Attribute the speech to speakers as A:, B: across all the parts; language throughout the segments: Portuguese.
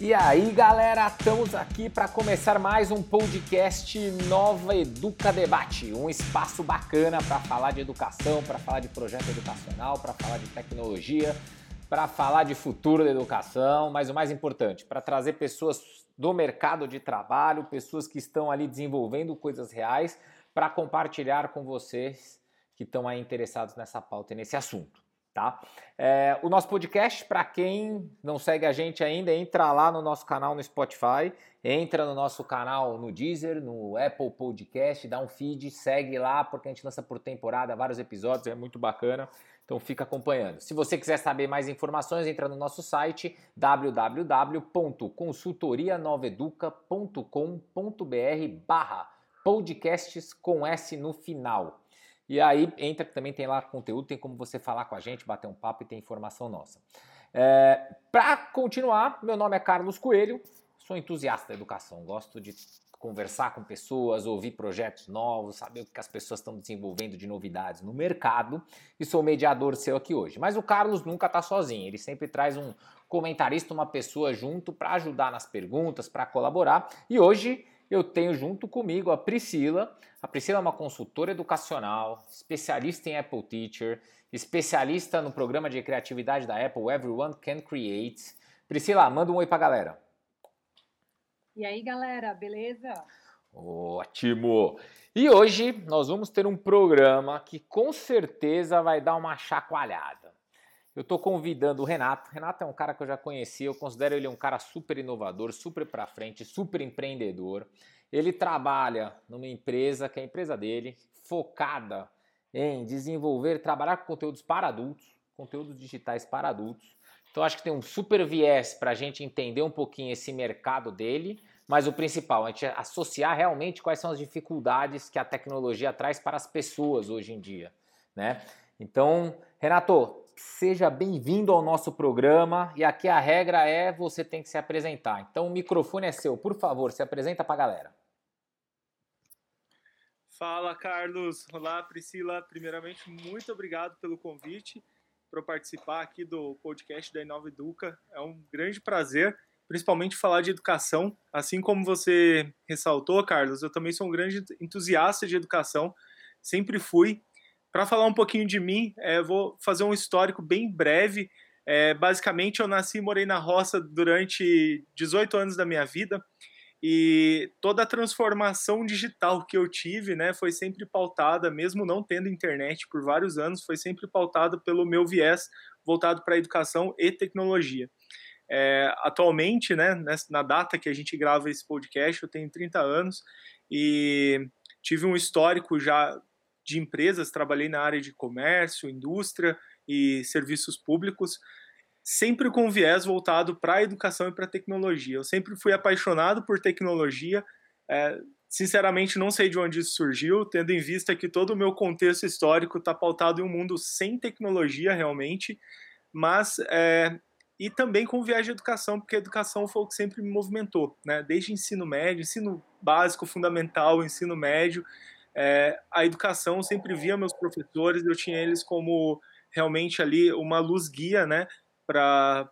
A: E aí, galera, estamos aqui para começar mais um podcast Nova Educa Debate, um espaço bacana para falar de educação, para falar de projeto educacional, para falar de tecnologia, para falar de futuro da educação, mas o mais importante, para trazer pessoas do mercado de trabalho, pessoas que estão ali desenvolvendo coisas reais, para compartilhar com vocês que estão aí interessados nessa pauta e nesse assunto tá? É, o nosso podcast, para quem não segue a gente ainda, entra lá no nosso canal no Spotify, entra no nosso canal no Deezer, no Apple Podcast, dá um feed, segue lá, porque a gente lança por temporada vários episódios, é muito bacana. Então fica acompanhando. Se você quiser saber mais informações, entra no nosso site www.consultorianoveduca.com.br barra podcasts com S no final. E aí entra que também tem lá conteúdo, tem como você falar com a gente, bater um papo e ter informação nossa. É, Para continuar, meu nome é Carlos Coelho, sou entusiasta da educação, gosto de conversar com pessoas, ouvir projetos novos, saber o que as pessoas estão desenvolvendo de novidades no mercado e sou mediador seu aqui hoje. Mas o Carlos nunca está sozinho, ele sempre traz um comentarista, uma pessoa junto para ajudar nas perguntas, para colaborar. E hoje eu tenho junto comigo a Priscila. A Priscila é uma consultora educacional, especialista em Apple Teacher, especialista no programa de criatividade da Apple Everyone Can Create. Priscila, manda um oi pra galera.
B: E aí, galera, beleza?
A: Ótimo! E hoje nós vamos ter um programa que com certeza vai dar uma chacoalhada. Eu estou convidando o Renato. Renato é um cara que eu já conheci, eu considero ele um cara super inovador, super para frente, super empreendedor. Ele trabalha numa empresa que é a empresa dele, focada em desenvolver, trabalhar com conteúdos para adultos, conteúdos digitais para adultos. Então acho que tem um super viés para a gente entender um pouquinho esse mercado dele, mas o principal, a gente associar realmente quais são as dificuldades que a tecnologia traz para as pessoas hoje em dia, né? Então, Renato, seja bem-vindo ao nosso programa. E aqui a regra é você tem que se apresentar. Então o microfone é seu, por favor, se apresenta para a galera.
C: Fala, Carlos. Olá, Priscila. Primeiramente, muito obrigado pelo convite para participar aqui do podcast da Inova Educa. É um grande prazer, principalmente falar de educação. Assim como você ressaltou, Carlos, eu também sou um grande entusiasta de educação. Sempre fui para falar um pouquinho de mim, é, vou fazer um histórico bem breve. É, basicamente, eu nasci e morei na roça durante 18 anos da minha vida e toda a transformação digital que eu tive, né, foi sempre pautada, mesmo não tendo internet por vários anos, foi sempre pautada pelo meu viés voltado para educação e tecnologia. É, atualmente, né, na data que a gente grava esse podcast, eu tenho 30 anos e tive um histórico já de empresas, trabalhei na área de comércio, indústria e serviços públicos, sempre com viés voltado para a educação e para a tecnologia. Eu sempre fui apaixonado por tecnologia. É, sinceramente, não sei de onde isso surgiu, tendo em vista que todo o meu contexto histórico está pautado em um mundo sem tecnologia realmente, mas é, e também com viés de educação, porque a educação foi o que sempre me movimentou, né? Desde ensino médio, ensino básico, fundamental, ensino médio, é, a educação, sempre via meus professores, eu tinha eles como realmente ali uma luz guia, né, para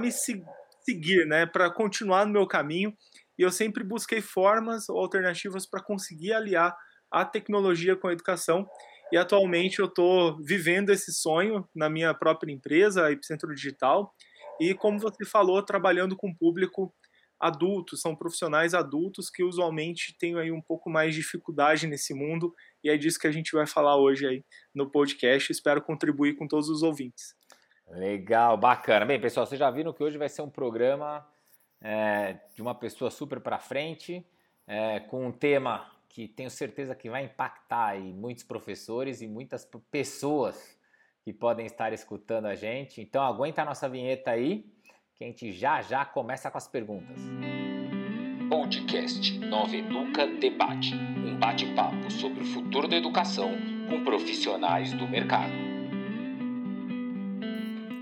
C: me se, seguir, né, para continuar no meu caminho. E eu sempre busquei formas ou alternativas para conseguir aliar a tecnologia com a educação. E atualmente eu estou vivendo esse sonho na minha própria empresa, a Epicentro Digital, e como você falou, trabalhando com o público adultos, são profissionais adultos que usualmente têm aí um pouco mais de dificuldade nesse mundo e é disso que a gente vai falar hoje aí no podcast. Espero contribuir com todos os ouvintes.
A: Legal, bacana. Bem, pessoal, vocês já viram que hoje vai ser um programa é, de uma pessoa super para frente, é, com um tema que tenho certeza que vai impactar aí muitos professores e muitas pessoas que podem estar escutando a gente. Então aguenta a nossa vinheta aí que a gente já já começa com as perguntas.
D: Podcast Nova Educa Debate um bate-papo sobre o futuro da educação com profissionais do mercado.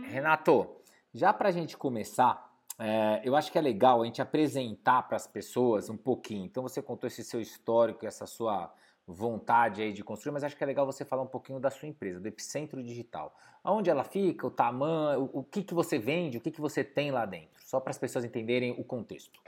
A: Renato, já para a gente começar, é, eu acho que é legal a gente apresentar para as pessoas um pouquinho. Então, você contou esse seu histórico, essa sua vontade aí de construir, mas acho que é legal você falar um pouquinho da sua empresa, do Epicentro Digital. Aonde ela fica, o tamanho, o, o que, que você vende, o que, que você tem lá dentro, só para as pessoas entenderem o contexto.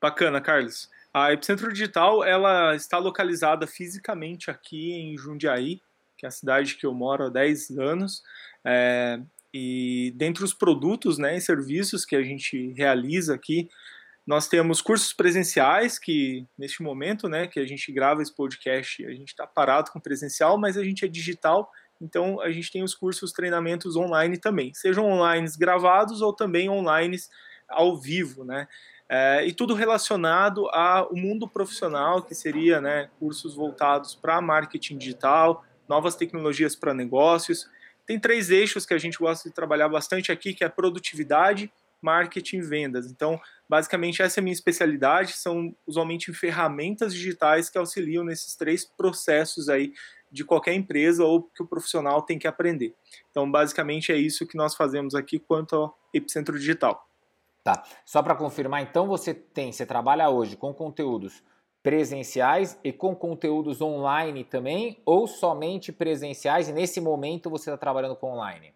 C: Bacana, Carlos. A Epicentro Digital ela está localizada fisicamente aqui em Jundiaí, que é a cidade que eu moro há 10 anos. É, e dentre os produtos né, e serviços que a gente realiza aqui, nós temos cursos presenciais, que neste momento né, que a gente grava esse podcast, a gente está parado com presencial, mas a gente é digital, então a gente tem os cursos, treinamentos online também, sejam online gravados ou também online ao vivo, né? É, e tudo relacionado ao mundo profissional, que seria né, cursos voltados para marketing digital, novas tecnologias para negócios. Tem três eixos que a gente gosta de trabalhar bastante aqui, que é produtividade, marketing e vendas. Então, basicamente, essa é a minha especialidade, são usualmente ferramentas digitais que auxiliam nesses três processos aí de qualquer empresa ou que o profissional tem que aprender. Então, basicamente, é isso que nós fazemos aqui quanto ao Epicentro Digital.
A: Tá. Só para confirmar, então você tem, você trabalha hoje com conteúdos presenciais e com conteúdos online também, ou somente presenciais e nesse momento você está trabalhando com online?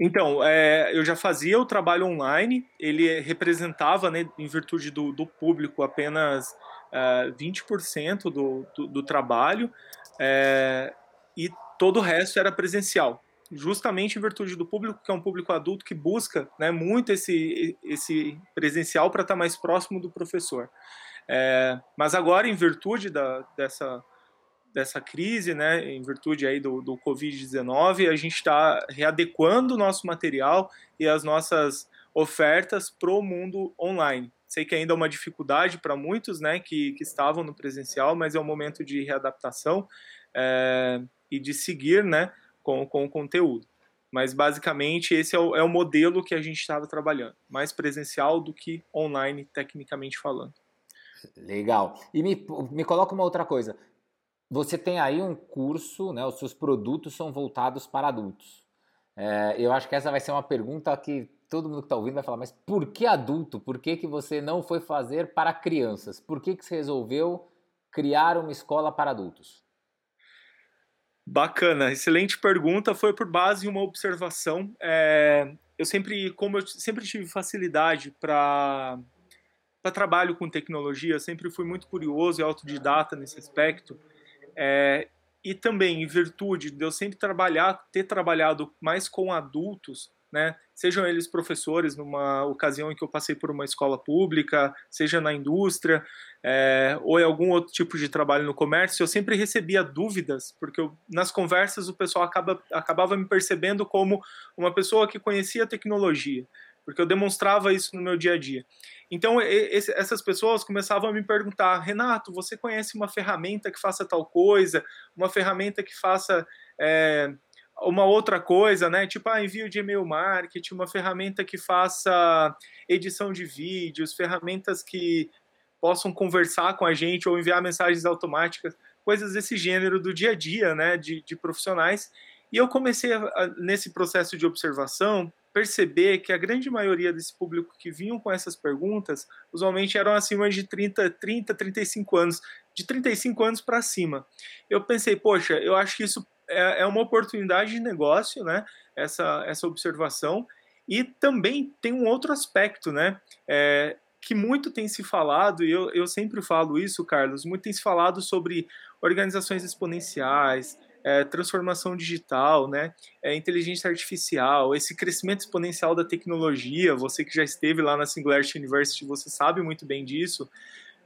C: Então, é, eu já fazia o trabalho online, ele representava, né, em virtude do, do público, apenas é, 20% do, do, do trabalho, é, e todo o resto era presencial justamente em virtude do público, que é um público adulto que busca né, muito esse, esse presencial para estar tá mais próximo do professor. É, mas agora, em virtude da, dessa, dessa crise, né, em virtude aí do, do Covid-19, a gente está readequando o nosso material e as nossas ofertas para o mundo online. Sei que ainda é uma dificuldade para muitos né, que, que estavam no presencial, mas é um momento de readaptação é, e de seguir né, com, com o conteúdo. Mas basicamente esse é o, é o modelo que a gente estava trabalhando, mais presencial do que online, tecnicamente falando.
A: Legal. E me, me coloca uma outra coisa. Você tem aí um curso, né? Os seus produtos são voltados para adultos. É, eu acho que essa vai ser uma pergunta que todo mundo que está ouvindo vai falar, mas por que adulto? Por que, que você não foi fazer para crianças? Por que, que você resolveu criar uma escola para adultos?
C: Bacana, excelente pergunta. Foi por base em uma observação. É, eu sempre, como eu sempre tive facilidade para para trabalho com tecnologia, sempre fui muito curioso e autodidata nesse aspecto. É, e também em virtude de eu sempre trabalhar, ter trabalhado mais com adultos, né? Sejam eles professores numa ocasião em que eu passei por uma escola pública, seja na indústria, é, ou em algum outro tipo de trabalho no comércio, eu sempre recebia dúvidas, porque eu, nas conversas o pessoal acaba, acabava me percebendo como uma pessoa que conhecia a tecnologia, porque eu demonstrava isso no meu dia a dia. Então, esse, essas pessoas começavam a me perguntar: Renato, você conhece uma ferramenta que faça tal coisa? Uma ferramenta que faça. É, uma outra coisa, né? Tipo, ah, envio de e-mail marketing, uma ferramenta que faça edição de vídeos, ferramentas que possam conversar com a gente ou enviar mensagens automáticas, coisas desse gênero do dia a dia, né? De, de profissionais. E eu comecei a, nesse processo de observação perceber que a grande maioria desse público que vinham com essas perguntas usualmente eram acima de 30, 30, 35 anos, de 35 anos para cima. Eu pensei, poxa, eu acho que isso é, é uma oportunidade de negócio, né? Essa, essa observação. E também tem um outro aspecto, né? É, que muito tem se falado, e eu, eu sempre falo isso, Carlos, muito tem se falado sobre organizações exponenciais, é, transformação digital, né, é, inteligência artificial, esse crescimento exponencial da tecnologia. Você que já esteve lá na Singularity University, você sabe muito bem disso.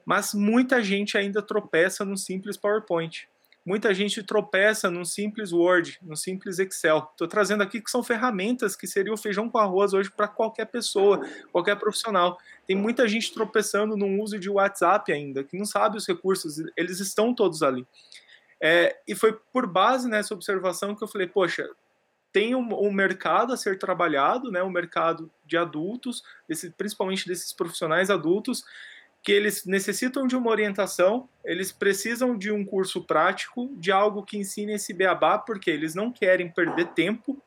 C: Mas muita gente ainda tropeça num simples PowerPoint. Muita gente tropeça num simples Word, num simples Excel. Estou trazendo aqui que são ferramentas que seriam feijão com arroz hoje para qualquer pessoa, qualquer profissional. Tem muita gente tropeçando no uso de WhatsApp ainda, que não sabe os recursos, eles estão todos ali. É, e foi por base nessa observação que eu falei, poxa, tem um, um, mercado a ser trabalhado, né, um mercado de adultos, desse, principalmente desses profissionais adultos, que eles necessitam de uma orientação, eles precisam de um curso prático, de algo que ensine esse beabá, porque eles não querem perder tempo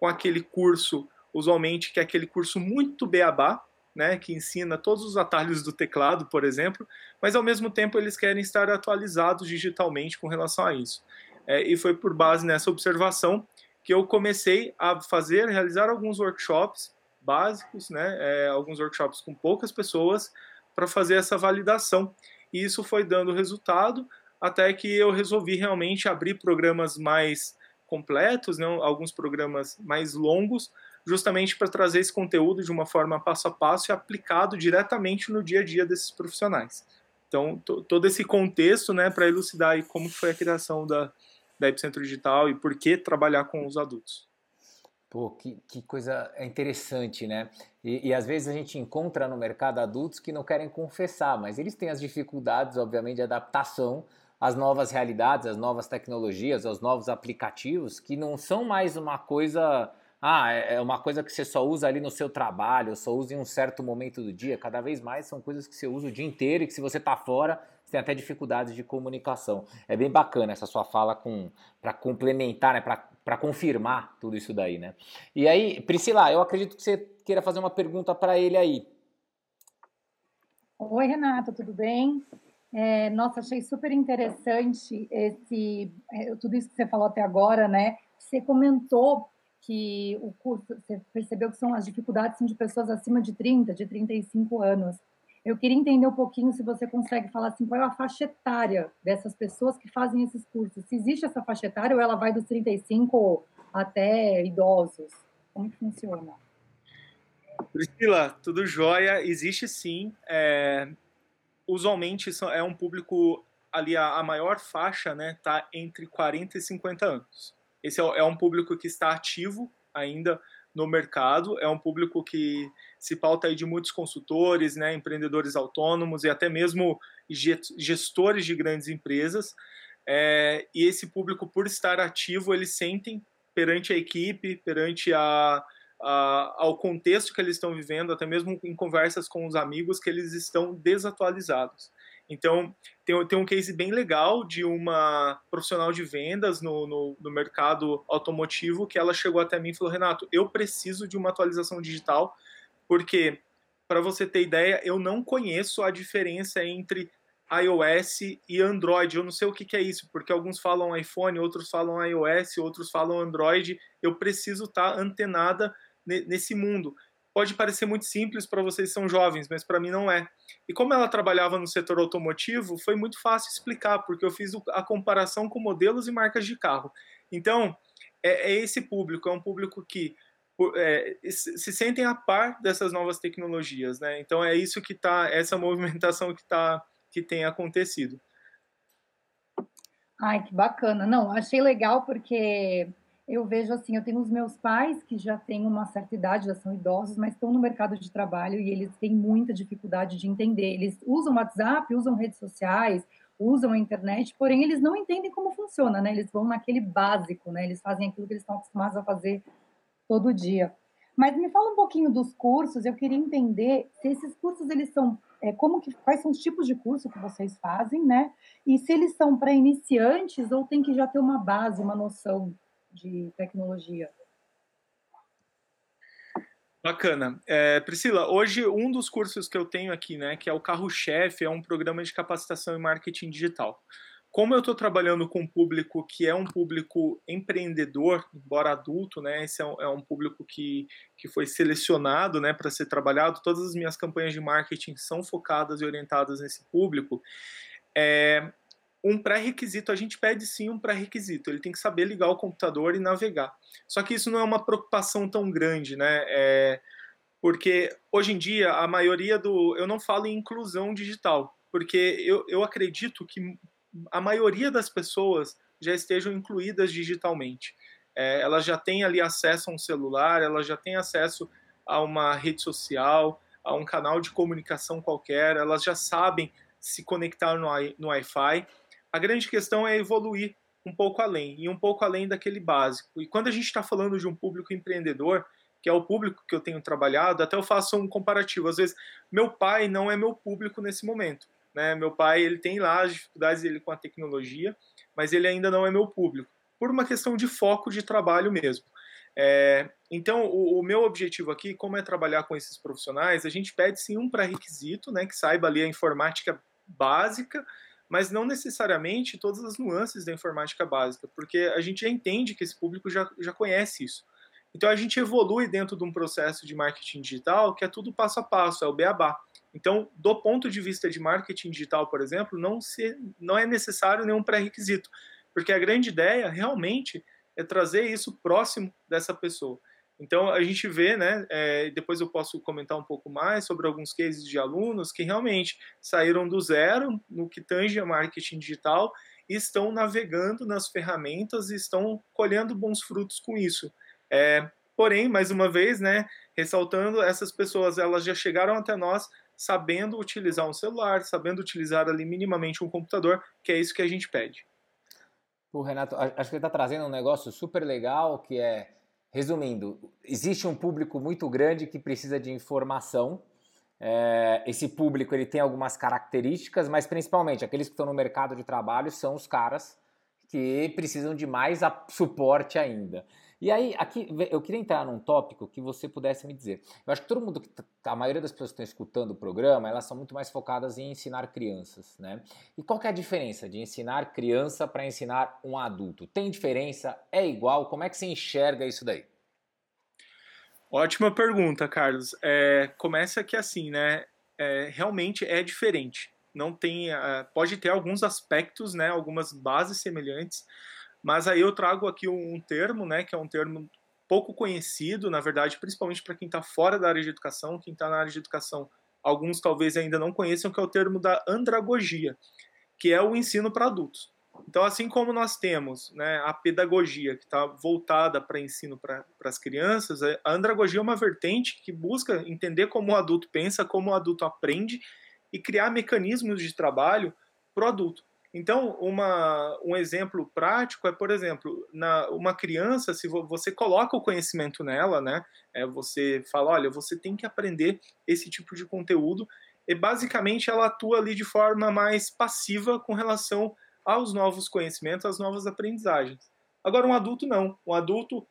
C: com aquele curso, usualmente que é aquele curso muito beabá, né, que ensina todos os atalhos do teclado, por exemplo, mas ao mesmo tempo eles querem estar atualizados digitalmente com relação a isso. É, e foi por base nessa observação que eu comecei a fazer, realizar alguns workshops básicos, né, é, alguns workshops com poucas pessoas, para fazer essa validação. E isso foi dando resultado até que eu resolvi realmente abrir programas mais completos, né, alguns programas mais longos, justamente para trazer esse conteúdo de uma forma passo a passo e aplicado diretamente no dia a dia desses profissionais. Então, todo esse contexto, né, para elucidar como foi a criação da, da Epicentro Digital e por que trabalhar com os adultos.
A: Pô, que, que coisa interessante, né? E, e, às vezes a gente encontra no mercado adultos que não querem confessar, mas eles têm as dificuldades, obviamente, de adaptação às novas realidades, às novas tecnologias, aos novos aplicativos, que não são mais uma coisa ah, é, é uma coisa que você só usa ali no seu trabalho, só usa em um certo momento do dia. Cada vez mais são coisas que você usa o dia inteiro e que se você está fora, você tem até dificuldades de comunicação. É bem bacana essa sua fala com para complementar, né, para confirmar tudo isso daí, né? E aí, Priscila, eu acredito que você queira fazer uma pergunta para ele aí.
B: Oi, Renato, tudo bem? É, nossa, achei super interessante esse, é, tudo isso que você falou até agora, né? Você comentou que o curso, você percebeu que são as dificuldades são de pessoas acima de 30, de 35 anos. Eu queria entender um pouquinho se você consegue falar assim, qual é a faixa etária dessas pessoas que fazem esses cursos. Se existe essa faixa etária ou ela vai dos 35 até idosos? Como que funciona?
C: Priscila, tudo jóia. Existe sim. É, usualmente é um público ali, a, maior faixa né, tá entre 40 e 50 anos. Esse é, é um público que está ativo ainda no mercado, é um público que se pauta aí de muitos consultores, né, empreendedores autônomos e até mesmo gestores de grandes empresas. É, e esse público, por estar ativo, eles sentem perante a equipe, perante a, a, ao contexto que eles estão vivendo, até mesmo em conversas com os amigos, que eles estão desatualizados. Então, tem, tem um case bem legal de uma profissional de vendas no, no, no mercado automotivo que ela chegou até mim e falou: Renato, eu preciso de uma atualização digital, porque, para você ter ideia, eu não conheço a diferença entre iOS e Android. Eu não sei o que, que, é isso, porque alguns falam iPhone, outros falam iOS, outros falam Android. Eu preciso estar tá antenada nesse mundo pode parecer muito simples para vocês que são jovens, mas para mim não é. E como ela trabalhava no setor automotivo, foi muito fácil explicar, porque eu fiz a comparação com modelos e marcas de carro. Então, é, é esse público, é um público que é, se sentem a par dessas novas tecnologias, né? Então é isso que está, essa movimentação que tá, que tem acontecido.
B: Ai, que bacana. Não, achei legal porque eu vejo assim, eu tenho os meus pais que já têm uma certa idade, já são idosos, mas estão no mercado de trabalho e eles têm muita dificuldade de entender. Eles usam WhatsApp, usam redes sociais, usam a internet, porém eles não entendem como funciona, né? Eles vão naquele básico, né? Eles fazem aquilo que eles estão acostumados a fazer todo dia. Mas me fala um pouquinho dos cursos. Eu queria entender se esses cursos eles são é, como que quais são os tipos de curso que vocês fazem, né? E se eles são para iniciantes ou tem que já ter uma base, uma noção de tecnologia.
C: Bacana. É, Priscila, hoje um dos cursos que eu tenho aqui, né, que é o carro-chefe, é um programa de capacitação em marketing digital. Como eu estou trabalhando com um público que é um público empreendedor, embora adulto, né, esse é um, é um público que, que foi selecionado né, para ser trabalhado, todas as minhas campanhas de marketing são focadas e orientadas nesse público. É, um pré-requisito, a gente pede sim um pré-requisito, ele tem que saber ligar o computador e navegar. Só que isso não é uma preocupação tão grande, né? É, porque hoje em dia a maioria do. Eu não falo em inclusão digital, porque eu, eu acredito que a maioria das pessoas já estejam incluídas digitalmente. É, elas já têm ali acesso a um celular, elas já têm acesso a uma rede social, a um canal de comunicação qualquer, elas já sabem se conectar no, no Wi-Fi. A grande questão é evoluir um pouco além, e um pouco além daquele básico. E quando a gente está falando de um público empreendedor, que é o público que eu tenho trabalhado, até eu faço um comparativo. Às vezes, meu pai não é meu público nesse momento. Né? Meu pai ele tem lá as dificuldades dele com a tecnologia, mas ele ainda não é meu público, por uma questão de foco de trabalho mesmo. É, então, o, o, meu objetivo aqui, como é trabalhar com esses profissionais, a gente pede sim um pré-requisito, né, que saiba ali a informática básica, mas não necessariamente todas as nuances da informática básica, porque a gente já entende que esse público já, já conhece isso. Então a gente evolui dentro de um processo de marketing digital que é tudo passo a passo, é o beabá. Então, do ponto de vista de marketing digital, por exemplo, não, se, não é necessário nenhum pré-requisito, porque a grande ideia realmente é trazer isso próximo dessa pessoa. Então a gente vê, né? É, depois eu posso comentar um pouco mais sobre alguns cases de alunos que realmente saíram do zero no que tange a marketing digital e estão navegando nas ferramentas e estão colhendo bons frutos com isso. É, porém, mais uma vez, né? Ressaltando, essas pessoas elas já chegaram até nós sabendo utilizar um celular, sabendo utilizar ali minimamente um computador, que é isso que a gente pede.
A: O Renato, acho que ele está trazendo um negócio super legal que é, resumindo, existe um público muito grande que precisa de informação. É, esse público ele tem algumas características, mas principalmente aqueles que estão no mercado de trabalho são os caras que precisam de mais suporte ainda. E aí, aqui, eu queria entrar num tópico que você pudesse me dizer. Eu acho que todo mundo, tá, a maioria das pessoas que estão escutando o programa, elas são muito mais focadas em ensinar crianças, né? E qual é a diferença de ensinar criança para ensinar um adulto? Tem diferença? É igual? Como é que você enxerga isso daí?
C: Ótima pergunta, Carlos. É, começa que assim, né? É, realmente é diferente. Não tem, uh, pode ter alguns aspectos, né? Algumas bases semelhantes, mas aí eu trago aqui um, termo, né, que é um termo pouco conhecido, na verdade, principalmente para quem está fora da área de educação, quem está na área de educação, alguns talvez ainda não conheçam, que é o termo da andragogia, que é o ensino para adultos. Então, assim como nós temos né, a pedagogia, que está voltada para ensino para as crianças, a andragogia é uma vertente que busca entender como o adulto pensa, como o adulto aprende e criar mecanismos de trabalho para o adulto. Então, uma, um exemplo prático é, por exemplo, na, uma criança, se você coloca o conhecimento nela, né, é, você fala, olha, você tem que aprender esse tipo de conteúdo, e basicamente ela atua ali de forma mais passiva com relação aos novos conhecimentos, às novas aprendizagens. Agora, um adulto não. Um adulto,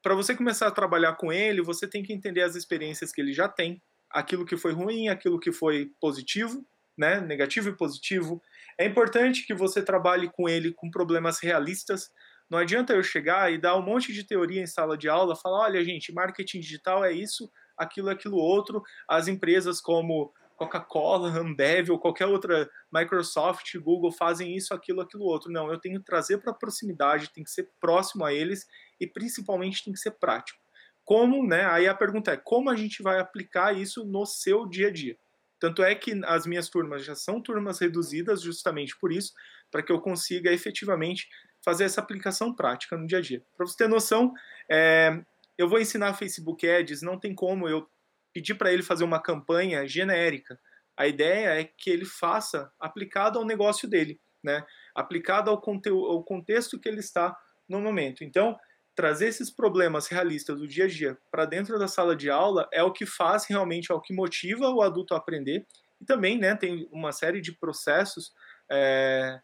C: para você começar a trabalhar com ele, você tem que entender as experiências que ele já tem, aquilo que foi ruim, aquilo que foi positivo, né, negativo e positivo, é importante que você trabalhe com ele com problemas realistas. Não adianta eu chegar e dar um monte de teoria em sala de aula, falar, olha, gente, marketing digital é isso, aquilo, aquilo outro. As empresas como Coca-Cola, Ambev ou qualquer outra Microsoft, Google fazem isso, aquilo, aquilo outro. Não, eu tenho que trazer para proximidade, tem que ser próximo a eles e principalmente tem que ser prático. Como, né? Aí a pergunta é como a gente vai aplicar isso no seu dia a dia? Tanto é que as minhas turmas já são turmas reduzidas justamente por isso, para que eu consiga efetivamente fazer essa aplicação prática no dia a dia. Para você ter noção, é, eu vou ensinar Facebook Ads, não tem como eu pedir para ele fazer uma campanha genérica. A ideia é que ele faça aplicado ao negócio dele, né? aplicado ao, ao contexto que ele está no momento. Então, trazer esses problemas realistas do dia a dia para dentro da sala de aula é o que faz realmente, é o que motiva o adulto a aprender. E também né, tem uma série de processos é,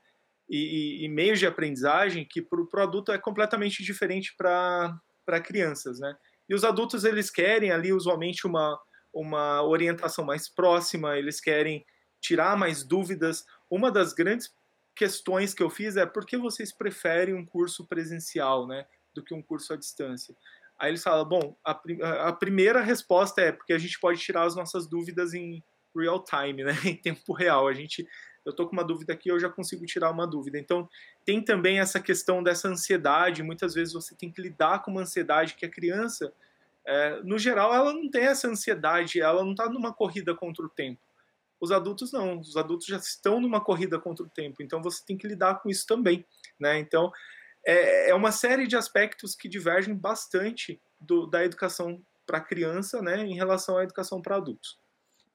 C: e, e, meios de aprendizagem que para o adulto é completamente diferente para crianças. Né? E os adultos eles querem ali usualmente uma, uma orientação mais próxima, eles querem tirar mais dúvidas. Uma das grandes questões que eu fiz é por que vocês preferem um curso presencial, né? Do que um curso à distância. Aí eles falam, bom, a, a primeira resposta é porque a gente pode tirar as nossas dúvidas em real time, né, em tempo real. A gente, eu tô com uma dúvida aqui, eu já consigo tirar uma dúvida. Então, tem também essa questão dessa ansiedade. Muitas vezes você tem que lidar com uma ansiedade que a criança, é, no geral, ela não tem essa ansiedade, ela não está numa corrida contra o tempo. Os adultos não, os adultos já estão numa corrida contra o tempo, então você tem que lidar com isso também, né? Então, é, é uma série de aspectos que divergem bastante do, da educação para criança né, em relação à educação para adultos.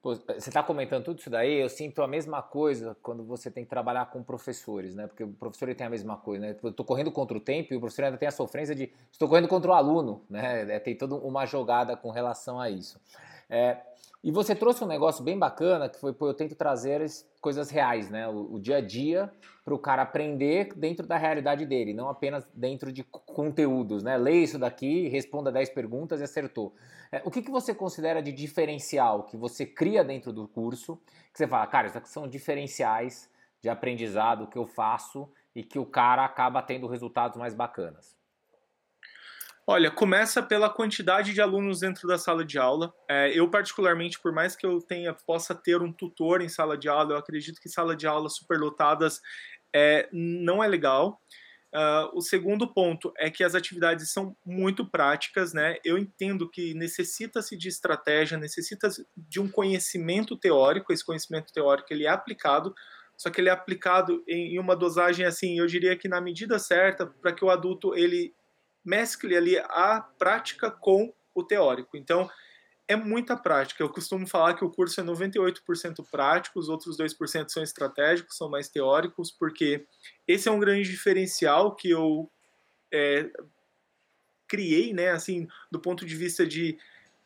A: Pô, você está comentando tudo isso daí, eu sinto a mesma coisa quando você tem que trabalhar com professores, né? Porque o professor tem a mesma coisa, né? Eu estou correndo contra o tempo e o professor ainda tem a sofrência de estou correndo contra o aluno, né? É, tem toda uma jogada com relação a isso. É, E você trouxe um negócio bem bacana, que foi, pô, eu tento trazer coisas reais, né? O, o dia a dia para o cara aprender dentro da realidade dele, não apenas dentro de conteúdos, né? Leia isso daqui, responda 10 perguntas e acertou. É, o que, que você considera de diferencial que você cria dentro do curso, que você fala, cara, isso são diferenciais de aprendizado que eu faço e que o cara acaba tendo resultados mais bacanas?
C: Olha, começa pela quantidade de alunos dentro da sala de aula. É, eu, particularmente, por mais que eu tenha, possa ter um tutor em sala de aula, eu acredito que sala de aula superlotadas é, não é legal. Uh, o segundo ponto é que as atividades são muito práticas, né? Eu entendo que necessita-se de estratégia, necessita de um conhecimento teórico. Esse conhecimento teórico ele é aplicado, só que ele é aplicado em uma dosagem assim, eu diria que na medida certa para que o adulto ele mescle ali a prática com o teórico. Então, é muita prática. Eu costumo falar que o curso é 98% prático, os outros 2% são estratégicos, são mais teóricos, porque esse é um grande diferencial que eu é, criei, né, assim, do ponto de vista de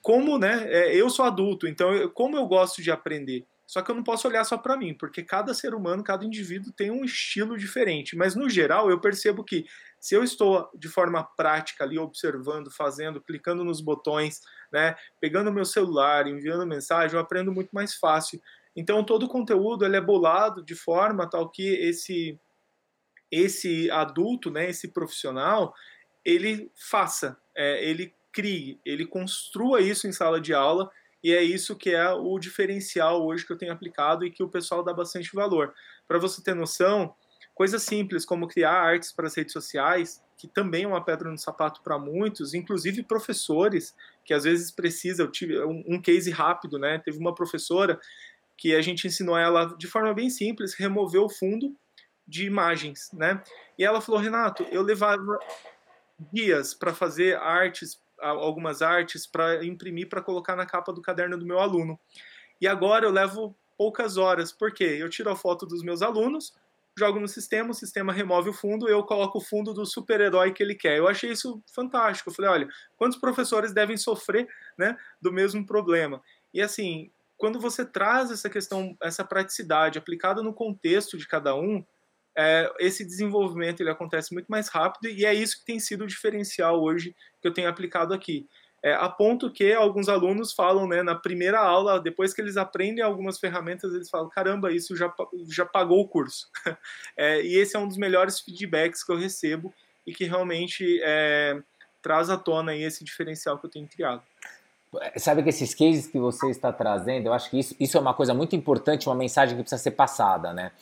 C: como, né, é, eu sou adulto, então eu, como eu gosto de aprender. Só que eu não posso olhar só para mim, porque cada ser humano, cada indivíduo tem um estilo diferente. Mas no geral, eu percebo que se eu estou de forma prática ali observando, fazendo, clicando nos botões, né, pegando meu celular, enviando mensagem, eu aprendo muito mais fácil. Então todo o conteúdo ele é bolado de forma tal que esse esse adulto, né, esse profissional, ele faça, é, ele crie, ele construa isso em sala de aula e é isso que é o diferencial hoje que eu tenho aplicado e que o pessoal dá bastante valor. Para você ter noção, Coisas simples como criar artes para as redes sociais, que também é uma pedra no sapato para muitos, inclusive professores, que às vezes precisa. Eu tive um, case rápido, né? Teve uma professora que a gente ensinou ela de forma bem simples, remover o fundo de imagens, né? E ela falou, Renato, eu levava dias para fazer artes, algumas artes para imprimir para colocar na capa do caderno do meu aluno. E agora eu levo poucas horas, porque eu tiro a foto dos meus alunos, jogo no sistema, o sistema remove o fundo, eu coloco o fundo do super-herói que ele quer. Eu achei isso fantástico. Eu falei, olha, quantos professores devem sofrer né, do mesmo problema? E assim, quando você traz essa questão, essa praticidade aplicada no contexto de cada um, é, esse desenvolvimento ele acontece muito mais rápido e é isso que tem sido o diferencial hoje que eu tenho aplicado aqui. É, a ponto que alguns alunos falam, né, na primeira aula, depois que eles aprendem algumas ferramentas, eles falam: caramba, isso já, já pagou o curso. é, e esse é um dos melhores feedbacks que eu recebo e que realmente é, traz à tona esse diferencial que eu tenho criado.
A: Sabe que esses cases que você está trazendo, eu acho que isso, isso é uma coisa muito importante, uma mensagem que precisa ser passada, né?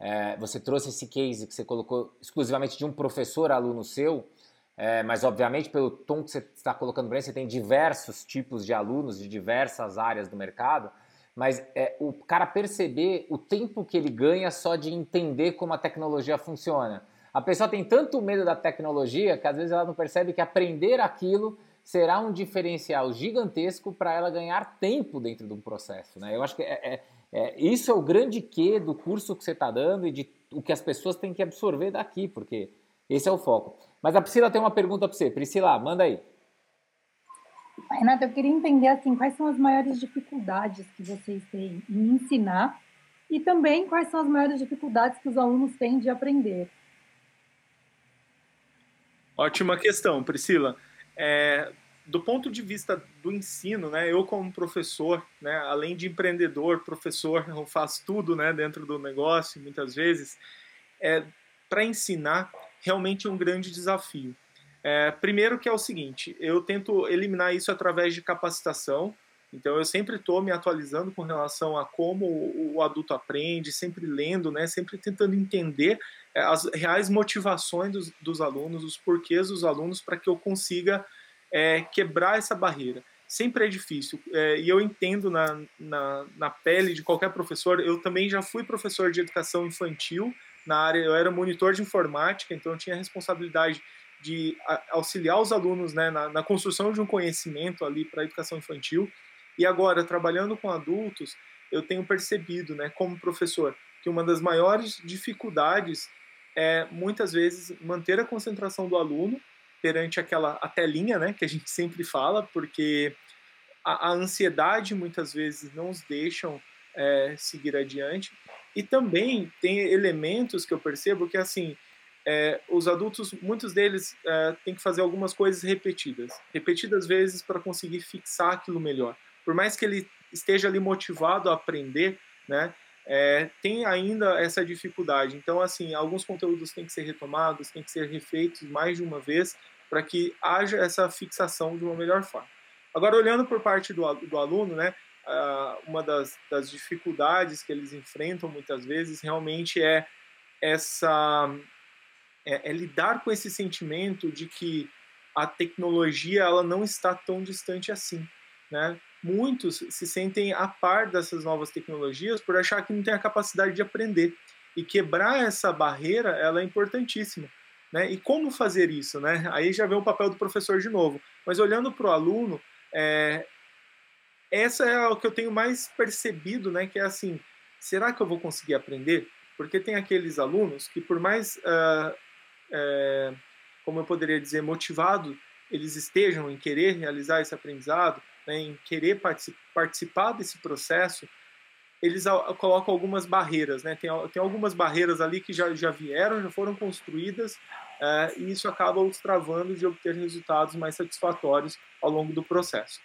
A: É, você trouxe esse case que você colocou exclusivamente de um professor aluno seu, é, mas, obviamente, pelo tom que você está colocando para você tem diversos tipos de alunos de diversas áreas do mercado, mas é, o cara perceber o tempo que ele ganha só de entender como a tecnologia funciona. A pessoa tem tanto medo da tecnologia que às vezes ela não percebe que aprender aquilo será um diferencial gigantesco para ela ganhar tempo dentro de um processo. Né? Eu acho que é, é, é, isso é o grande quê do curso que você está dando e de o que as pessoas têm que absorver daqui, porque esse é o foco. Mas a Priscila tem uma pergunta para você. Priscila, manda aí.
B: Renata, eu queria entender assim, quais são as maiores dificuldades que vocês têm em ensinar e também quais são as maiores dificuldades que os alunos têm de aprender.
C: Ótima questão, Priscila. É, do ponto de vista do ensino, né, eu como professor, né, além de empreendedor, professor, eu faço tudo né, dentro do negócio, muitas vezes, é, para ensinar, realmente um grande desafio. É, primeiro que é o seguinte, eu tento eliminar isso através de capacitação, então eu sempre estou me atualizando com relação a como o adulto aprende, sempre lendo, né, sempre tentando entender é, as reais motivações dos, dos alunos, os porquês dos alunos, para que eu consiga é, quebrar essa barreira. Sempre é difícil, é, e eu entendo na, na, na pele de qualquer professor, eu também já fui professor de educação infantil, na área, eu era monitor de informática, então eu tinha a responsabilidade de auxiliar os alunos né, na, na construção de um conhecimento ali para a educação infantil. E agora, trabalhando com adultos, eu tenho percebido, né, como professor, que uma das maiores dificuldades é muitas vezes manter a concentração do aluno perante aquela a telinha, né, que a gente sempre fala, porque a, a ansiedade muitas vezes não os deixam é, seguir adiante. E também tem elementos que eu percebo que, assim, é, os adultos, muitos deles é, têm que fazer algumas coisas repetidas, repetidas vezes para conseguir fixar aquilo melhor. Por mais que ele esteja ali motivado a aprender, né, é, tem ainda essa dificuldade. Então, assim, alguns conteúdos têm que ser retomados, têm que ser refeitos mais de uma vez para que haja essa fixação de uma melhor forma. Agora, olhando por parte do, do aluno, né, uma das, das dificuldades que eles enfrentam muitas vezes realmente é essa é, é, lidar com esse sentimento de que a tecnologia ela não está tão distante assim, né? Muitos se sentem a par dessas novas tecnologias por achar que não tem a capacidade de aprender e quebrar essa barreira ela é importantíssima, né? E como fazer isso, né? Aí já vem o papel do professor de novo. Mas olhando para o aluno, é, essa é o que eu tenho mais percebido, né? Que é assim, será que eu vou conseguir aprender? Porque tem aqueles alunos que por mais uh, é, como eu poderia dizer, motivado eles estejam em querer realizar esse aprendizado, né, em querer participar desse processo, eles colocam algumas barreiras, né? Tem, tem algumas barreiras ali que já, já vieram, já foram construídas, é, e isso acaba os travando de obter resultados mais satisfatórios ao longo do processo.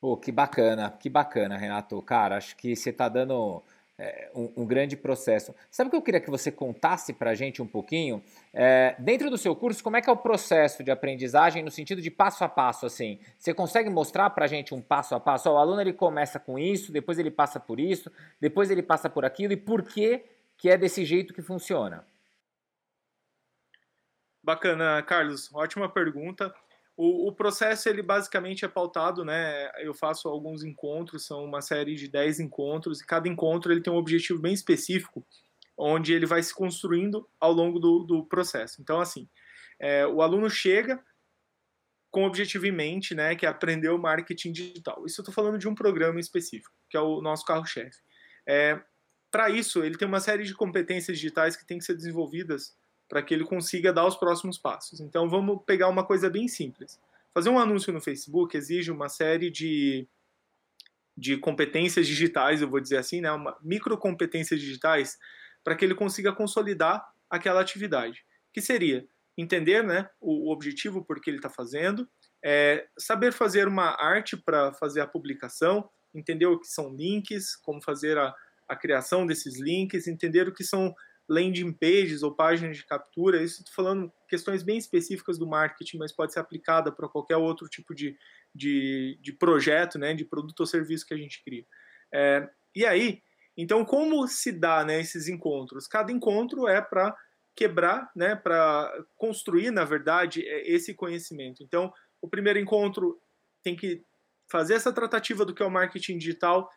A: Pô, que bacana, que bacana, Renato. Cara, acho que você está dando é, um, um, grande processo. Sabe o que eu queria que você contasse para a gente um pouquinho? É, dentro do seu curso, como é que é o processo de aprendizagem no sentido de passo a passo, assim? Você consegue mostrar para a gente um passo a passo? O aluno ele começa com isso, depois ele passa por isso, depois ele passa por aquilo, e por que que é desse jeito que funciona?
C: Bacana, Carlos. Ótima pergunta. O, o, processo, ele basicamente é pautado, né? Eu faço alguns encontros, são uma série de 10 encontros, e cada encontro ele tem um objetivo bem específico, onde ele vai se construindo ao longo do, do processo. Então, assim, é, o aluno chega com o objetivo em mente, né? Que é aprender o marketing digital. Isso eu estou falando de um programa específico, que é o nosso carro-chefe. É, Para isso, ele tem uma série de competências digitais que têm que ser desenvolvidas para que ele consiga dar os próximos passos. Então vamos pegar uma coisa bem simples. Fazer um anúncio no Facebook exige uma série de, de competências digitais, eu vou dizer assim, né, uma, microcompetências digitais, para que ele consiga consolidar aquela atividade. Que seria entender né, o, o objetivo por que ele está fazendo, é, saber fazer uma arte para fazer a publicação, entender o que são links, como fazer a, a criação desses links, entender o que são landing pages ou páginas de captura. Isso estou falando questões bem específicas do marketing, mas pode ser aplicada para qualquer outro tipo de, de, de, projeto, né, de produto ou serviço que a gente cria. É, e aí, então, como se dá né, esses encontros? Cada encontro é para quebrar, né, para construir, na verdade, é, esse conhecimento. Então, o primeiro encontro tem que fazer essa tratativa do que é o marketing digital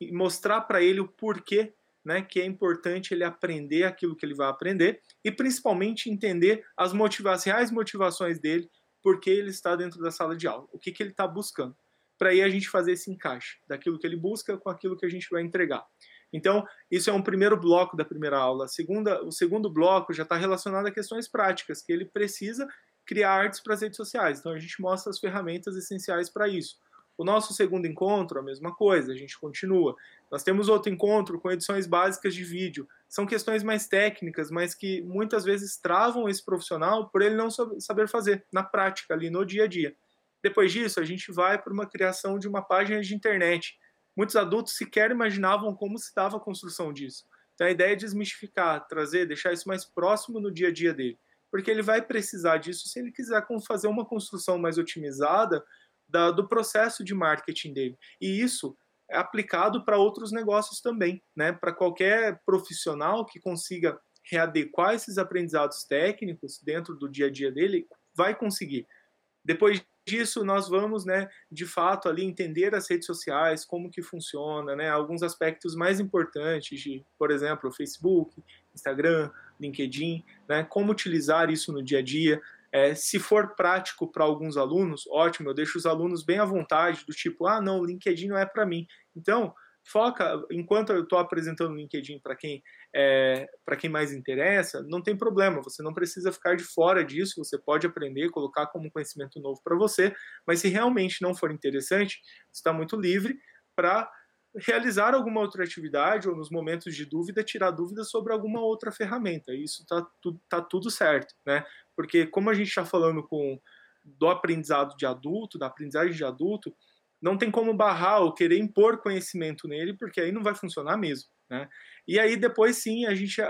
C: e mostrar para ele o porquê né, que é importante ele aprender aquilo que ele vai aprender e principalmente entender as, motiva as reais motivações dele, porque ele está dentro da sala de aula, o que, que ele está buscando. Para aí a gente fazer esse encaixe daquilo que ele busca com aquilo que a gente vai entregar. Então, isso é um primeiro bloco da primeira aula. Segunda, o segundo bloco já está relacionado a questões práticas, que ele precisa criar artes para as redes sociais. Então, a gente mostra as ferramentas essenciais para isso. O nosso segundo encontro, a mesma coisa, a gente continua. Nós temos outro encontro com edições básicas de vídeo. São questões mais técnicas, mas que muitas vezes travam esse profissional por ele não saber fazer na prática, ali no dia a dia. Depois disso, a gente vai para uma criação de uma página de internet. Muitos adultos sequer imaginavam como se dava a construção disso. Então a ideia é desmistificar, trazer, deixar isso mais próximo no dia a dia dele. Porque ele vai precisar disso se ele quiser fazer uma construção mais otimizada da, do processo de marketing dele. E isso é aplicado para outros negócios também, né? Para qualquer profissional que consiga readequar esses aprendizados técnicos dentro do dia a dia dele, vai conseguir. Depois disso, nós vamos, né, de fato ali entender as redes sociais, como que funciona, né, alguns aspectos mais importantes de, por exemplo, Facebook, Instagram, LinkedIn, né, como utilizar isso no dia a dia, é, se for prático para alguns alunos, ótimo, eu deixo os alunos bem à vontade, do tipo, ah, não, o LinkedIn não é para mim. Então, foca, enquanto eu estou apresentando o LinkedIn para quem é, quem mais interessa, não tem problema, você não precisa ficar de fora disso, você pode aprender, colocar como conhecimento novo para você, mas se realmente não for interessante, está muito livre para realizar alguma outra atividade ou nos momentos de dúvida tirar dúvidas sobre alguma outra ferramenta. Isso tá, tu, tá tudo certo, né? Porque como a gente está falando com do aprendizado de adulto, da aprendizagem de adulto, não tem como barrar ou querer impor conhecimento nele, porque aí não vai funcionar mesmo. Né? E aí depois sim a gente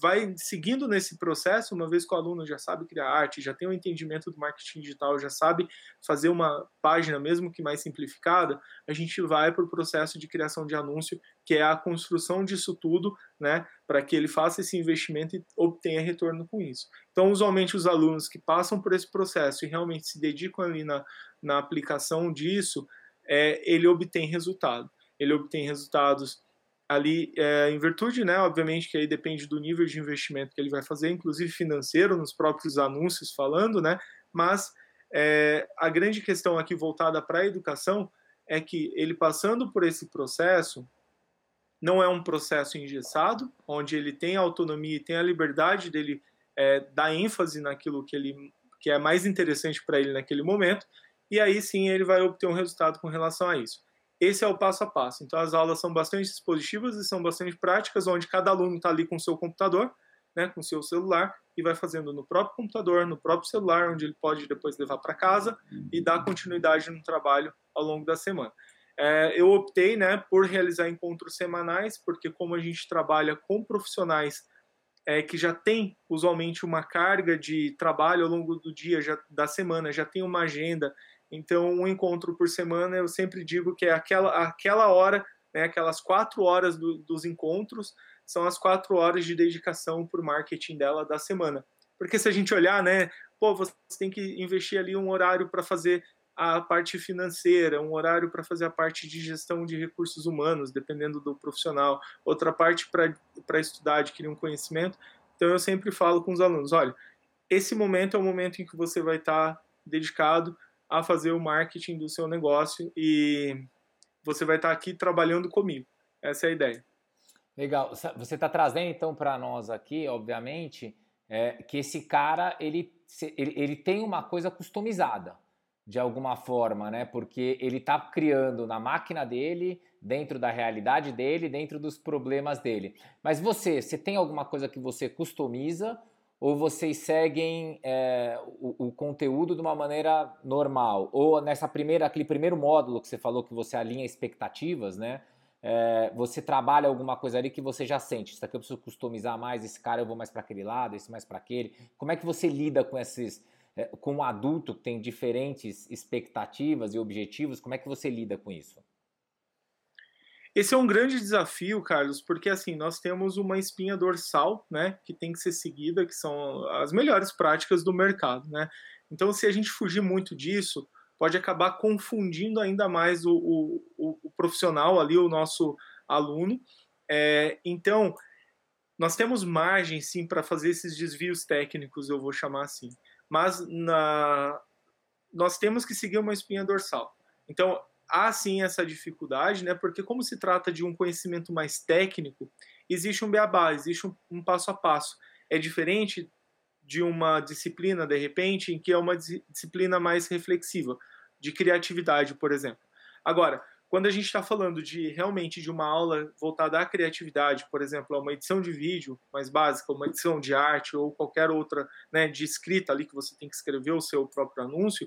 C: vai seguindo nesse processo, uma vez que o aluno já sabe criar arte, já tem um entendimento do marketing digital, já sabe fazer uma página mesmo que mais simplificada, a gente vai para o processo de criação de anúncio, que é a construção disso tudo, né, para que ele faça esse investimento e obtenha retorno com isso. Então, usualmente os alunos que passam por esse processo e realmente se dedicam ali na, na aplicação disso, é, ele obtém resultado. Ele obtém resultados ali é, em virtude, né, obviamente que aí depende do nível de investimento que ele vai fazer, inclusive financeiro, nos próprios anúncios falando, né, mas é, a grande questão aqui voltada para a educação é que ele passando por esse processo, não é um processo engessado, onde ele tem a autonomia e tem a liberdade dele é, dar ênfase naquilo que, ele, que é mais interessante para ele naquele momento, e aí sim ele vai obter um resultado com relação a isso. Esse é o passo a passo. Então as aulas são bastante expositivas e são bastante práticas, onde cada aluno está ali com o seu computador, né, com o seu celular, e vai fazendo no próprio computador, no próprio celular, onde ele pode depois levar para casa e dar continuidade no trabalho ao longo da semana. É, eu optei né, por realizar encontros semanais, porque como a gente trabalha com profissionais é, que já tem usualmente uma carga de trabalho ao longo do dia, já, da semana, já tem uma agenda então, um encontro por semana, eu sempre digo que é aquela, aquela hora, né, aquelas quatro horas do, dos encontros, são as quatro horas de dedicação o marketing dela da semana. Porque se a gente olhar, né, pô, você tem que investir ali um horário para fazer a parte financeira, um horário para fazer a parte de gestão de recursos humanos, dependendo do profissional, outra parte para estudar, adquirir um conhecimento. Então eu sempre falo com os alunos, olha, esse momento é o momento em que você vai estar tá dedicado a fazer o marketing do seu negócio e você vai estar aqui trabalhando comigo. Essa é a ideia.
A: Legal. Você está trazendo então para nós aqui, obviamente, é, que esse cara ele, ele, ele tem uma coisa customizada de alguma forma, né? Porque ele está criando na máquina dele, dentro da realidade dele, dentro dos problemas dele. Mas você, você tem alguma coisa que você customiza ou vocês seguem é, o, o, conteúdo de uma maneira normal? Ou nessa primeira, aquele primeiro módulo que você falou que você alinha expectativas, né? É, você trabalha alguma coisa ali que você já sente. Isso aqui eu preciso customizar mais, esse cara eu vou mais para aquele lado, esse mais para aquele. Como é que você lida com esses, é, com um adulto que tem diferentes expectativas e objetivos? Como é que você lida com isso?
C: Esse é um grande desafio, Carlos, porque assim, nós temos uma espinha dorsal, né, que tem que ser seguida, que são as melhores práticas do mercado, né? Então, se a gente fugir muito disso, pode acabar confundindo ainda mais o, o, o profissional ali, o nosso aluno. É, então, nós temos margem, sim, para fazer esses desvios técnicos, eu vou chamar assim. Mas na, nós temos que seguir uma espinha dorsal. Então, há sim essa dificuldade, né? Porque como se trata de um conhecimento mais técnico, existe um beabá, existe um, um passo a passo. É diferente de uma disciplina, de repente, em que é uma disciplina mais reflexiva, de criatividade, por exemplo. Agora, quando a gente está falando de realmente de uma aula voltada à criatividade, por exemplo, uma edição de vídeo mais básica, uma edição de arte ou qualquer outra, né, de escrita ali que você tem que escrever o seu próprio anúncio,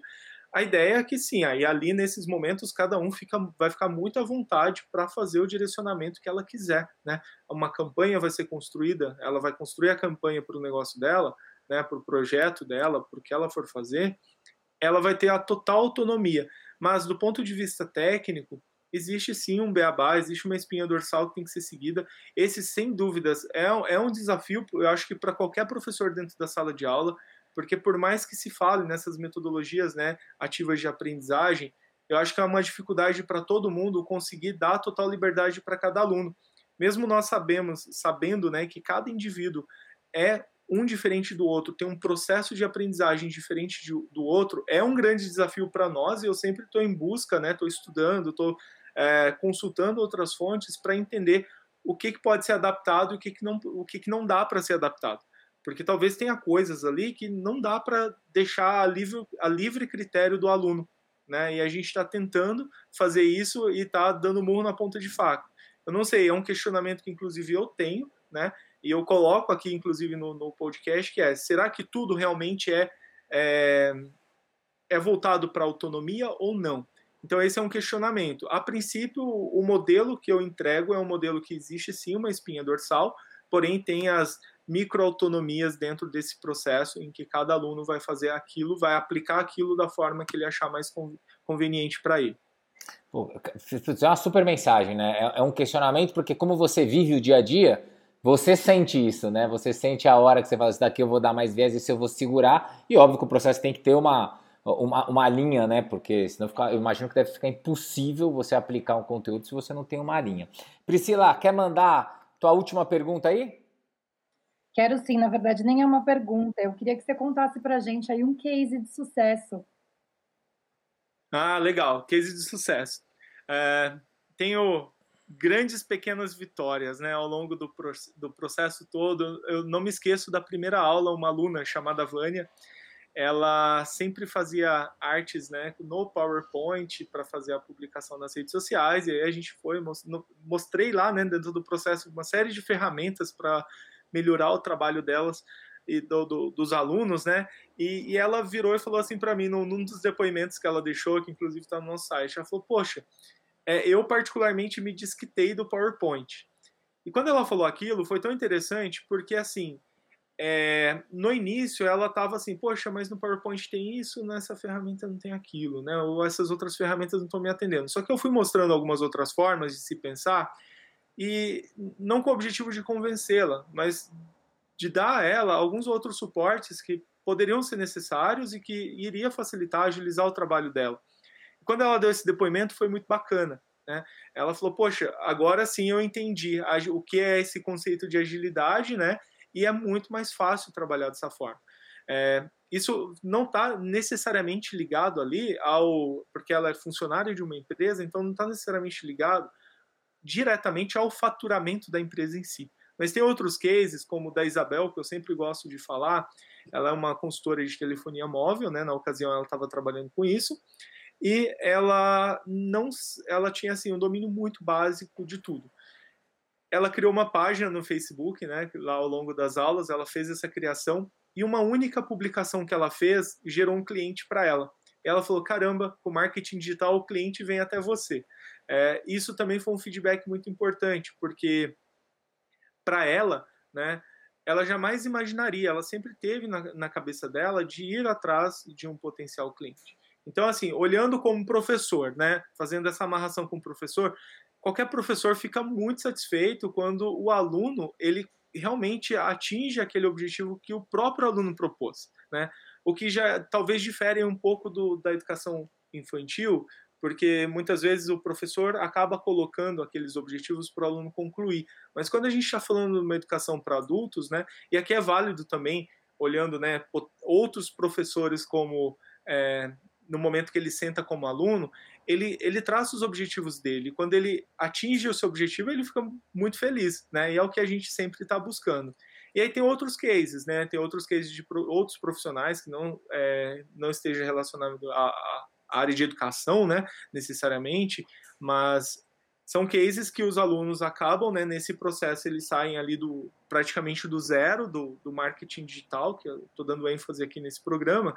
C: a ideia é que sim, aí ali nesses momentos cada um fica, vai ficar muito à vontade para fazer o direcionamento que ela quiser, né? Uma campanha vai ser construída, ela vai construir a campanha para o negócio dela, né? Para o projeto dela, para o que ela for fazer, ela vai ter a total autonomia. Mas do ponto de vista técnico, existe sim um beabá, existe uma espinha dorsal que tem que ser seguida. Esse, sem dúvidas, é, é um desafio, eu acho que para qualquer professor dentro da sala de aula, porque por mais que se fale nessas metodologias né, ativas de aprendizagem, eu acho que é uma dificuldade para todo mundo conseguir dar total liberdade para cada aluno. Mesmo nós sabemos, sabendo né, que cada indivíduo é um diferente do outro, tem um processo de aprendizagem diferente de, do outro, é um grande desafio para nós e eu sempre estou em busca, estou né, estudando, estou é, consultando outras fontes para entender o que, que pode ser adaptado e o que, que não, o que, que não dá para ser adaptado. Porque talvez tenha coisas ali que não dá para deixar a livre, a livre critério do aluno. Né? E a gente está tentando fazer isso e está dando murro na ponta de faca. Eu não sei, é um questionamento que inclusive eu tenho, né? E eu coloco aqui, inclusive, no, no podcast, que é, será que tudo realmente é, é, é voltado para autonomia ou não? Então esse é um questionamento. A princípio, o modelo que eu entrego é um modelo que existe sim uma espinha dorsal, porém tem as microautonomias dentro desse processo em que cada aluno vai fazer aquilo, vai aplicar aquilo da forma que ele achar mais conveniente para ele.
A: Pô, é uma super mensagem, né? É, é um questionamento porque como você vive o dia a dia, você sente isso, né? Você sente a hora que você fala, isso daqui eu vou dar mais vezes, isso eu vou segurar. E óbvio que o processo tem que ter uma, uma, uma linha, né? Porque senão fica, eu imagino que deve ficar impossível você aplicar um conteúdo se você não tem uma linha. Priscila, quer mandar tua última pergunta aí?
B: Quero sim, na verdade nem é uma pergunta. Eu queria que você contasse pra gente aí um case de sucesso.
C: Ah, legal, case de sucesso. É, tenho grandes pequenas vitórias né, ao longo do, do processo todo. Eu não me esqueço da primeira aula, uma aluna chamada Vânia, ela sempre fazia artes né, no PowerPoint para fazer a publicação nas redes sociais, e aí a gente foi, mostrei lá né, dentro do processo uma série de ferramentas para melhorar o trabalho delas e do, do, dos alunos, né? E, e, ela virou e falou assim para mim, num, num, dos depoimentos que ela deixou, que inclusive está no nosso site, ela falou, poxa, é, eu particularmente me desquitei do PowerPoint. E quando ela falou aquilo, foi tão interessante, porque assim, é, no início ela estava assim, poxa, mas no PowerPoint tem isso, nessa ferramenta não tem aquilo, né? Ou essas outras ferramentas não estão me atendendo. Só que eu fui mostrando algumas outras formas de se pensar e não com o objetivo de convencê-la, mas de dar a ela alguns outros suportes que poderiam ser necessários e que iria facilitar, agilizar o trabalho dela. Quando ela deu esse depoimento foi muito bacana. Né? Ela falou: Poxa, agora sim eu entendi o que é esse conceito de agilidade, né? e é muito mais fácil trabalhar dessa forma. É, isso não está necessariamente ligado ali ao. porque ela é funcionária de uma empresa, então não está necessariamente ligado diretamente ao faturamento da empresa em si. Mas tem outros cases, como o da Isabel, que eu sempre gosto de falar. Ela é uma consultora de telefonia móvel, né? Na ocasião ela estava trabalhando com isso. E ela não ela tinha assim um domínio muito básico de tudo ela criou uma página no Facebook, né, lá ao longo das aulas, ela fez essa criação e uma única publicação que ela fez gerou um cliente para ela. Ela falou: caramba, com marketing digital o cliente vem até você. É, isso também foi um feedback muito importante, porque para ela, né, ela jamais imaginaria, ela sempre teve na, na cabeça dela de ir atrás de um potencial cliente. Então, assim, olhando como professor, né, fazendo essa amarração com o professor, qualquer professor fica muito satisfeito quando o aluno ele realmente atinge aquele objetivo que o próprio aluno propôs, né? O que já talvez difere um pouco do, da educação infantil, porque muitas vezes o professor acaba colocando aqueles objetivos para o aluno concluir. Mas quando a gente está falando de uma educação para adultos, né? E aqui é válido também olhando, né? Outros professores como é, no momento que ele senta como aluno, ele, ele traça os objetivos dele. Quando ele atinge o seu objetivo, ele fica muito feliz, né? E é o que a gente sempre está buscando. E aí tem outros cases, né? Tem outros cases de pro, outros profissionais que não, é, não estejam relacionados à, à área de educação, né? Necessariamente, mas são cases que os alunos acabam, né? Nesse processo eles saem ali do praticamente do zero do, do marketing digital, que eu estou dando ênfase aqui nesse programa,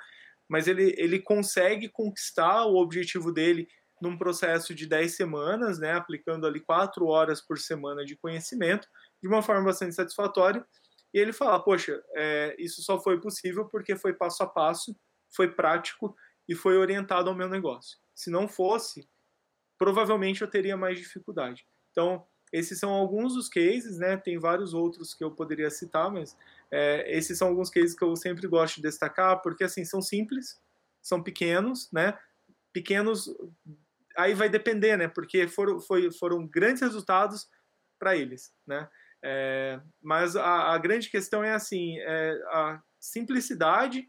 C: mas ele, ele consegue conquistar o objetivo dele num processo de 10 semanas, né, aplicando ali 4 horas por semana de conhecimento, de uma forma bastante satisfatória. E ele fala: Poxa, é, isso só foi possível porque foi passo a passo, foi prático e foi orientado ao meu negócio. Se não fosse, provavelmente eu teria mais dificuldade. Então, esses são alguns dos cases, né? Tem vários outros que eu poderia citar, mas é, esses são alguns cases que eu sempre gosto de destacar, porque assim são simples, são pequenos, né? Pequenos, aí vai depender, né? Porque foram, foi, foram grandes resultados para eles, né? É, mas a, a, grande questão é assim, é a simplicidade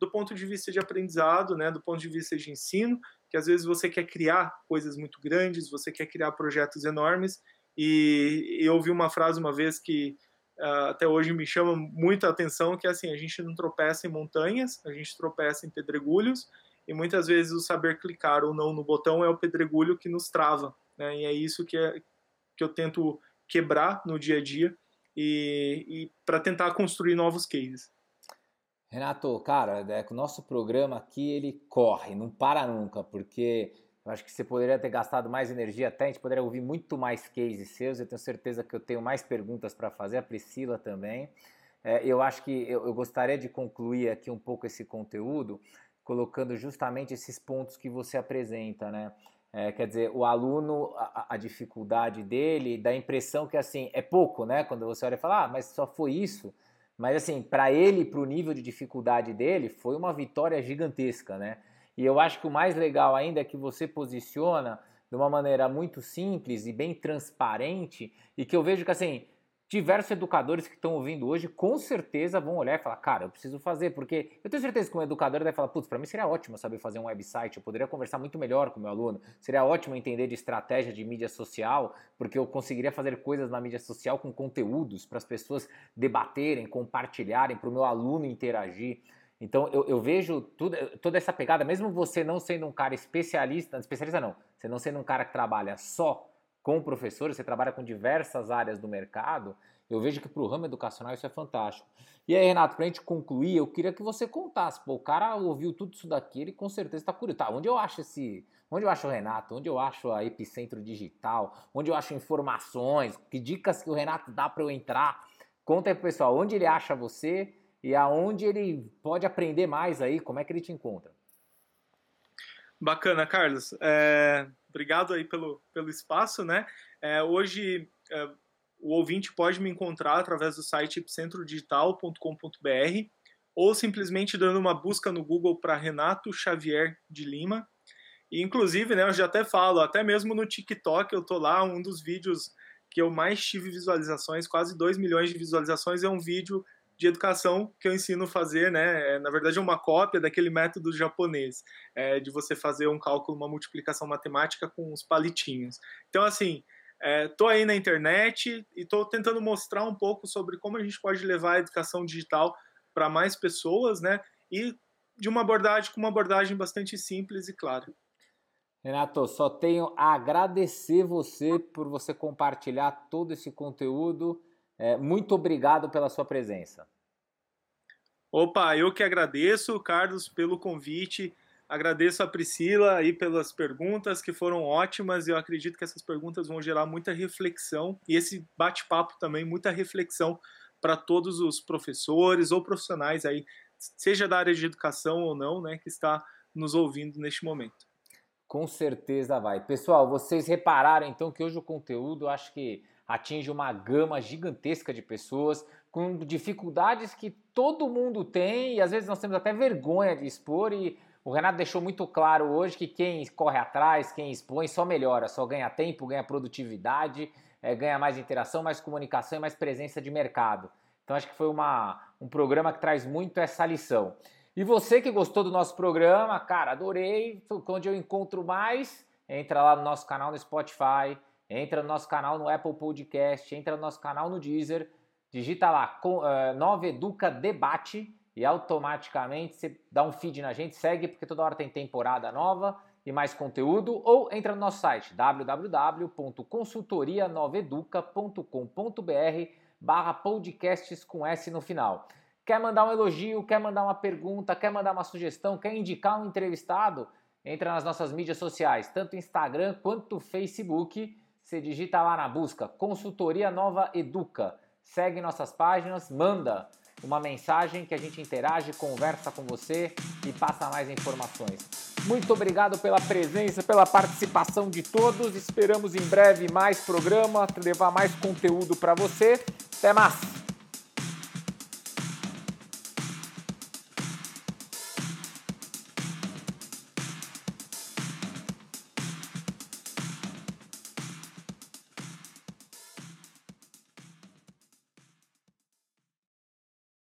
C: do ponto de vista de aprendizado, né? Do ponto de vista de ensino, que às vezes você quer criar coisas muito grandes, você quer criar projetos enormes E eu ouvi uma frase uma vez que uh, até hoje me chama muito a atenção, que é assim, a gente não tropeça em montanhas, a gente tropeça em pedregulhos, e muitas vezes o saber clicar ou não no botão é o pedregulho que nos trava, né? E é isso que, é, que eu tento quebrar no dia a dia e, e para tentar construir novos cases.
A: Renato, cara, é, o nosso programa aqui ele corre, não para nunca, porque eu acho que você poderia ter gastado mais energia até, a gente poderia ouvir muito mais cases seus. Eu tenho certeza que eu tenho mais perguntas para fazer, a Priscila também. É, eu acho que eu, eu, gostaria de concluir aqui um pouco esse conteúdo, colocando justamente esses pontos que você apresenta, né? É, quer dizer, o aluno, a, a, dificuldade dele, dá a impressão que assim, é pouco, né? Quando você olha e fala, ah, mas só foi isso. Mas assim, para ele, para o nível de dificuldade dele, foi uma vitória gigantesca, né? E eu acho que o mais legal ainda é que você posiciona de uma maneira muito simples e bem transparente e que eu vejo que assim, diversos educadores que estão ouvindo hoje com certeza vão olhar e falar, cara, eu preciso fazer, porque eu tenho certeza que um educador vai falar, putz, para mim seria ótimo saber fazer um website, eu poderia conversar muito melhor com o meu aluno, seria ótimo entender de estratégia de mídia social, porque eu conseguiria fazer coisas na mídia social com conteúdos para as pessoas debaterem, compartilharem, para o meu aluno interagir. Então eu, eu vejo tudo, toda essa pegada, mesmo você não sendo um cara especialista, especialista não, você não sendo um cara que trabalha só com professores, você trabalha com diversas áreas do mercado, eu vejo que para o ramo educacional isso é fantástico. E aí, Renato, para a gente concluir, eu queria que você contasse. Pô, o cara ouviu tudo isso daqui, ele com certeza está curioso. Tá, onde eu acho esse. Onde eu acho o Renato? Onde eu acho a Epicentro Digital? Onde eu acho informações? Que dicas que o Renato dá para eu entrar? Conta aí pro pessoal, onde ele acha você e aonde ele pode aprender mais aí, como é que ele te encontra?
C: Bacana, Carlos. É, obrigado aí pelo, pelo espaço, né? É, hoje é, o ouvinte pode me encontrar através do site epicentrodigital.com.br ou simplesmente dando uma busca no Google para Renato Xavier de Lima. E, inclusive, né, eu já até falo, até mesmo no TikTok eu tô lá, um dos vídeos que eu mais tive visualizações, quase 2 milhões de visualizações, é um vídeo de educação que eu ensino a fazer, né? É, na verdade, é uma cópia daquele método japonês, é, de você fazer um cálculo, uma multiplicação matemática com os palitinhos. Então, assim, é, aí na internet e estou tentando mostrar um pouco sobre como a gente pode levar a educação digital para mais pessoas, né? E de uma abordagem com uma abordagem bastante simples e clara.
A: Renato, só tenho a agradecer você por você compartilhar todo esse conteúdo é, muito obrigado pela sua presença.
C: Opa, eu que agradeço, Carlos, pelo convite. Agradeço a Priscila aí pelas perguntas que foram ótimas. Eu acredito que essas perguntas vão gerar muita reflexão e esse bate-papo também muita reflexão para todos os professores ou profissionais aí, seja da área de educação ou não, né, que está nos ouvindo neste momento.
A: Com certeza vai. Pessoal, vocês repararam então que hoje o conteúdo, acho que atinge uma gama gigantesca de pessoas com dificuldades que todo mundo tem e às vezes nós temos até vergonha de expor e o Renato deixou muito claro hoje que quem corre atrás, quem expõe, só melhora, só ganha tempo, ganha produtividade, é, ganha mais interação, mais comunicação e mais presença de mercado. Então acho que foi uma, um programa que traz muito essa lição. E você que gostou do nosso programa, cara, adorei, onde eu encontro mais, entra lá no nosso canal no Spotify, entra no nosso canal no Apple Podcast, entra no nosso canal no Deezer, digita lá com, uh, Nova Educa Debate e automaticamente você dá um feed na gente, segue porque toda hora tem temporada nova e mais conteúdo, ou entra no nosso site www.consultorianoveduca.com.br barra podcasts com S no final. Quer mandar um elogio, quer mandar uma pergunta, quer mandar uma sugestão, quer indicar um entrevistado? Entra nas nossas mídias sociais, tanto Instagram quanto Facebook você digita lá na busca Consultoria Nova Educa. Segue nossas páginas, manda uma mensagem que a gente interage, conversa com você e passa mais informações. Muito obrigado pela presença, pela participação de todos. Esperamos em breve mais programa, levar mais conteúdo para você. Até mais!